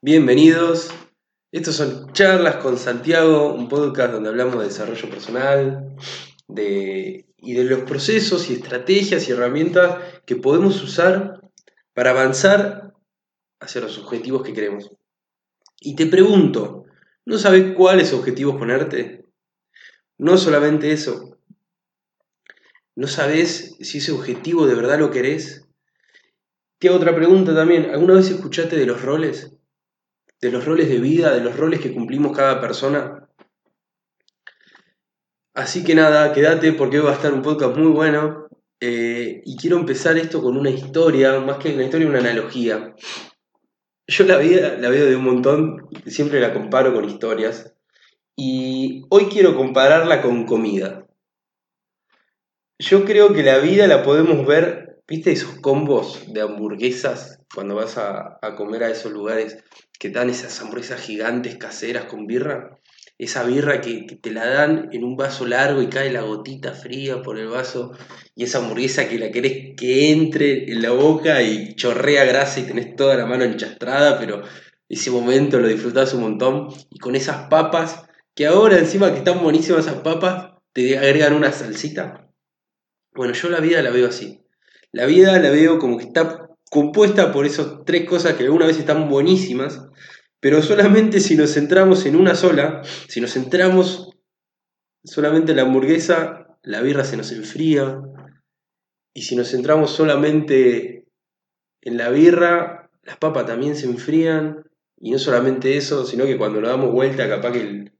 Bienvenidos. Estos son Charlas con Santiago, un podcast donde hablamos de desarrollo personal y de los procesos y estrategias y herramientas que podemos usar para avanzar hacia los objetivos que queremos. Y te pregunto, ¿no sabes cuáles objetivos ponerte? No solamente eso. ¿No sabes si ese objetivo de verdad lo querés? Te hago otra pregunta también. ¿Alguna vez escuchaste de los roles? De los roles de vida, de los roles que cumplimos cada persona. Así que nada, quédate porque hoy va a estar un podcast muy bueno. Eh, y quiero empezar esto con una historia, más que una historia, una analogía. Yo la vida la veo de un montón, siempre la comparo con historias. Y hoy quiero compararla con comida. Yo creo que la vida la podemos ver, ¿viste esos combos de hamburguesas cuando vas a, comer a esos lugares que dan esas hamburguesas gigantes caseras con birra. Esa birra que, te la dan en un vaso largo y cae la gotita fría por el vaso. Y esa hamburguesa que la querés que entre en la boca y chorrea grasa y tenés toda la mano enchastrada, pero ese momento lo disfrutás un montón. Y con esas papas, que ahora encima que están buenísimas esas papas, te agregan una salsita. Bueno, yo la vida la veo así. La vida la veo como que está compuesta por esas tres cosas que alguna vez están buenísimas, pero solamente si nos centramos en una sola, si nos centramos solamente en la hamburguesa, la birra se nos enfría, y si nos centramos solamente en la birra, las papas también se enfrían, y no solamente eso, sino que cuando nos damos vuelta, capaz que el,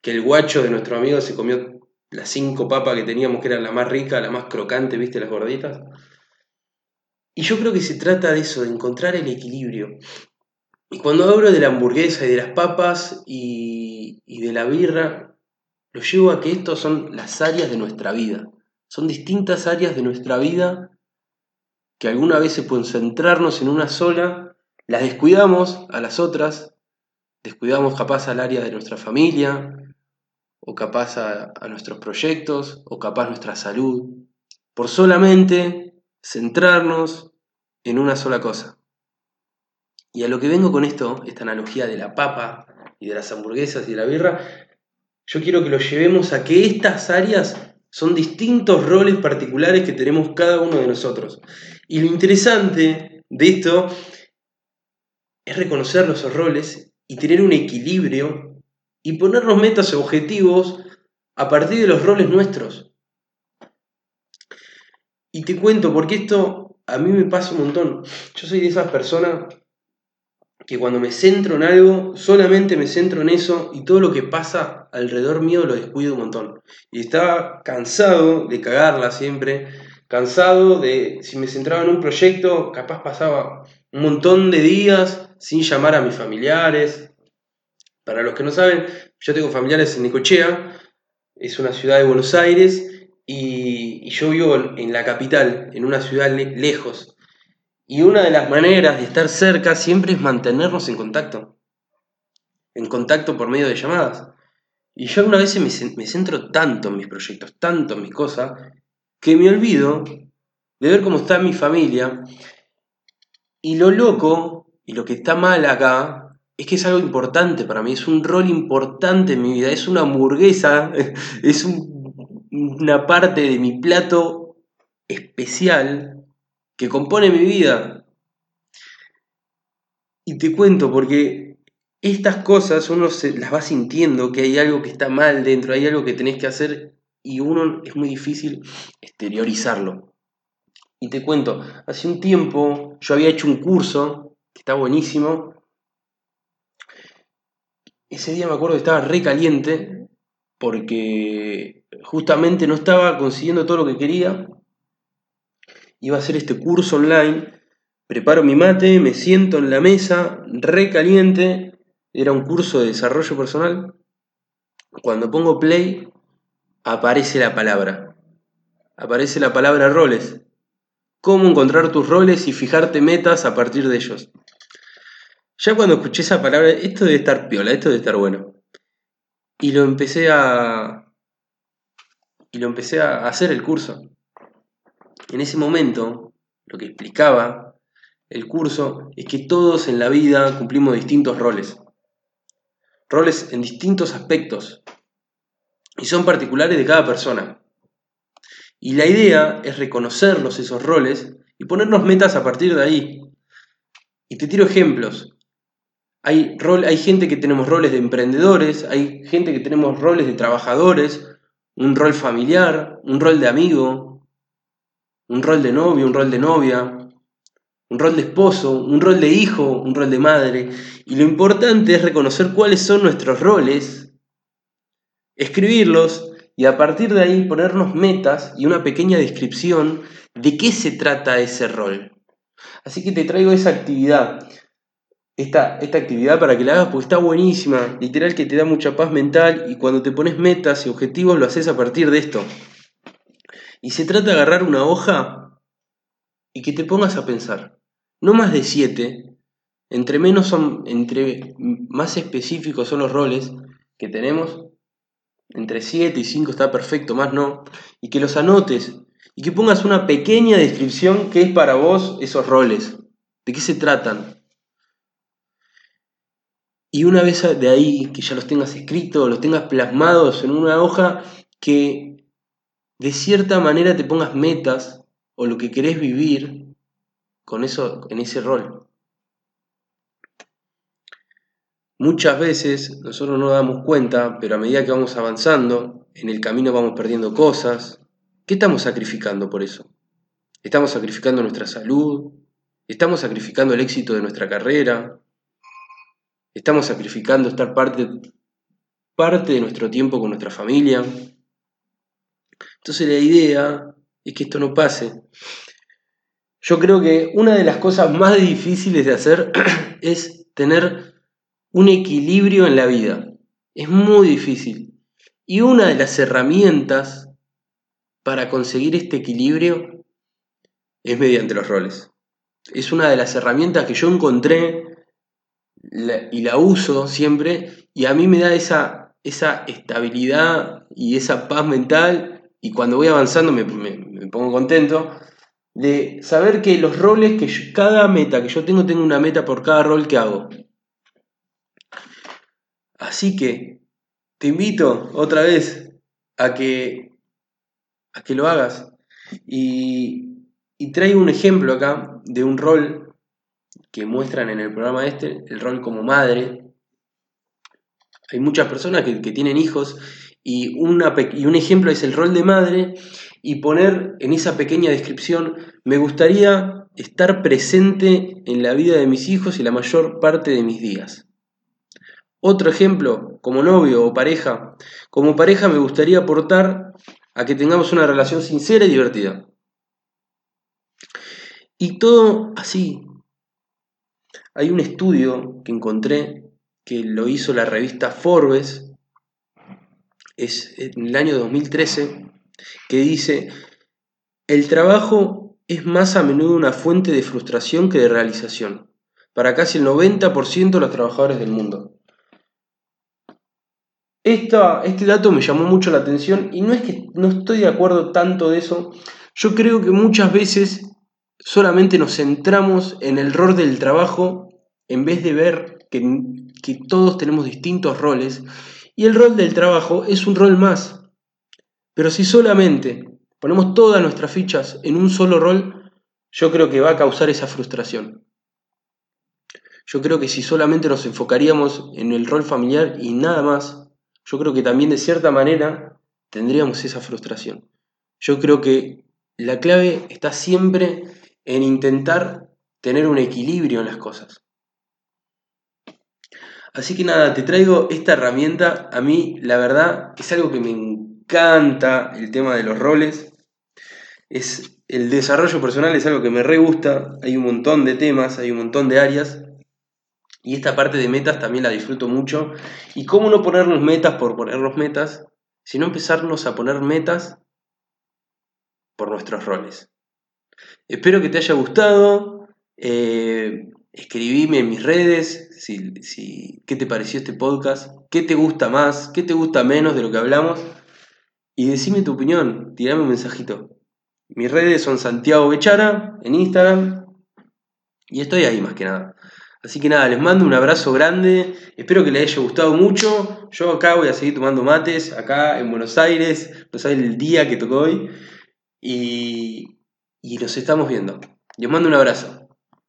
que el guacho de nuestro amigo se comió las cinco papas que teníamos, que eran la más rica, la más crocante, ¿viste? Las gorditas. Y yo creo que se trata de eso, de encontrar el equilibrio. Y cuando hablo de la hamburguesa y de las papas y, de la birra, lo llevo a que estos son las áreas de nuestra vida. Son distintas áreas de nuestra vida que alguna vez se pueden centrarnos en una sola, las descuidamos a las otras, descuidamos capaz al área de nuestra familia, o capaz a, nuestros proyectos, o capaz nuestra salud, por solamente centrarnos en una sola cosa. Y a lo que vengo con esto, esta analogía de la papa y de las hamburguesas y de la birra, yo quiero que lo llevemos a que estas áreas son distintos roles particulares que tenemos cada uno de nosotros. Y lo interesante de esto es reconocer los roles y tener un equilibrio y ponernos metas y objetivos a partir de los roles nuestros. Y te cuento, porque esto a mí me pasa un montón. Yo soy de esas personas que cuando me centro en algo, solamente me centro en eso y todo lo que pasa alrededor mío lo descuido un montón. Y estaba cansado de cagarla siempre, cansado de, si me centraba en un proyecto, capaz pasaba un montón de días sin llamar a mis familiares. Para los que no saben, yo tengo familiares en Necochea, es una ciudad de Buenos Aires, y, yo vivo en la capital, en una ciudad lejos. Y una de las maneras de estar cerca siempre es mantenernos en contacto. En contacto por medio de llamadas. Y yo una vez me, me centro tanto en mis proyectos, tanto en mis cosas, que me olvido de ver cómo está mi familia. Y lo loco, y lo que está mal acá, es que es algo importante para mí, es un rol importante en mi vida, es una hamburguesa, es un una parte de mi plato especial que compone mi vida. Y te cuento porque estas cosas uno se, las va sintiendo que hay algo que está mal dentro, hay algo que tenés que hacer y uno es muy difícil exteriorizarlo. Y te cuento, hace un tiempo yo había hecho un curso que está buenísimo. Ese día me acuerdo que estaba re caliente porque justamente no estaba consiguiendo todo lo que quería. Iba a hacer este curso online. Preparo mi mate, me siento en la mesa, recaliente. Era un curso de desarrollo personal. Cuando pongo play, aparece la palabra. Aparece la palabra roles. Cómo encontrar tus roles y fijarte metas a partir de ellos. Ya cuando escuché esa palabra, esto debe estar piola, esto debe estar bueno. Y lo empecé a, y lo empecé a hacer el curso. En ese momento, lo que explicaba el curso es que todos en la vida cumplimos distintos roles. Roles en distintos aspectos. Y son particulares de cada persona. Y la idea es reconocerlos esos roles y ponernos metas a partir de ahí. Y te tiro ejemplos. Hay, rol, hay gente que tenemos roles de emprendedores, hay gente que tenemos roles de trabajadores, un rol familiar, un rol de amigo, un rol de novio, un rol de novia, un rol de esposo, un rol de hijo, un rol de madre. Y lo importante es reconocer cuáles son nuestros roles, escribirlos y a partir de ahí ponernos metas y una pequeña descripción de qué se trata ese rol. Así que te traigo esa actividad. Esta, esta actividad para que la hagas porque está buenísima, literal que te da mucha paz mental y cuando te pones metas y objetivos lo haces a partir de esto. Y se trata de agarrar una hoja y que te pongas a pensar no más de 7, entre menos son, entre más específicos son los roles que tenemos, entre 7 y 5 está perfecto, más no, y que los anotes y que pongas una pequeña descripción que es para vos esos roles, de qué se tratan. Y una vez de ahí que ya los tengas escritos, los tengas plasmados en una hoja, que de cierta manera te pongas metas o lo que querés vivir con eso, en ese rol. Muchas veces nosotros no damos cuenta, pero a medida que vamos avanzando, en el camino vamos perdiendo cosas. ¿Qué estamos sacrificando por eso? ¿Estamos sacrificando nuestra salud? ¿Estamos sacrificando el éxito de nuestra carrera? ¿Estamos sacrificando estar parte, parte de nuestro tiempo con nuestra familia? Entonces la idea es que esto no pase yo creo que una de las cosas más difíciles de hacer es tener un equilibrio en la vida. Es muy difícil. Y una de las herramientas para conseguir este equilibrio es mediante los roles. Es una de las herramientas que yo encontré y la uso siempre y a mí me da esa, esa estabilidad y esa paz mental y cuando voy avanzando me pongo contento de saber que los roles, que cada meta que yo tengo, tengo una meta por cada rol que hago. Así que te invito otra vez a que, a que lo hagas. Y, y traigo un ejemplo acá de un rol que muestran en el programa este, el rol como madre. Hay muchas personas que, tienen hijos y, una, y un ejemplo es el rol de madre y poner en esa pequeña descripción, me gustaría estar presente en la vida de mis hijos y la mayor parte de mis días. Otro ejemplo, como novio o pareja, como pareja me gustaría aportar a que tengamos una relación sincera y divertida. Y todo así. Hay un estudio que encontré que lo hizo la revista Forbes, es en el año 2013, que dice, el trabajo es más a menudo una fuente de frustración que de realización, para casi el 90% de los trabajadores del mundo. este dato me llamó mucho la atención y no es que no estoy de acuerdo tanto de eso, yo creo que muchas veces solamente nos centramos en el rol del trabajo en vez de ver que, todos tenemos distintos roles y el rol del trabajo es un rol más. Pero si solamente ponemos todas nuestras fichas en un solo rol, yo creo que va a causar esa frustración. Yo creo que si solamente nos enfocaríamos en el rol familiar y nada más, yo creo que también de cierta manera tendríamos esa frustración. Yo creo que la clave está siempre en intentar tener un equilibrio en las cosas. Así que nada, te traigo esta herramienta. A mí, la verdad, es algo que me encanta el tema de los roles. Es, el desarrollo personal es algo que me re gusta. Hay un montón de temas, hay un montón de áreas. Y esta parte de metas también la disfruto mucho. Y cómo no ponernos metas por ponernos metas, sino empezarnos a poner metas por nuestros roles. Espero que te haya gustado. Eh, escribime en mis redes si, si, qué te pareció este podcast, qué te gusta más, qué te gusta menos de lo que hablamos. Y decime tu opinión, tirame un mensajito. Mis redes son Santiago Bechara en Instagram Y estoy ahí más que nada. Así que nada, les mando un abrazo grande. Espero que les haya gustado mucho. Yo acá voy a seguir tomando mates, acá en Buenos Aires. No saben el día que tocó hoy. Y, y nos estamos viendo. Les mando un abrazo.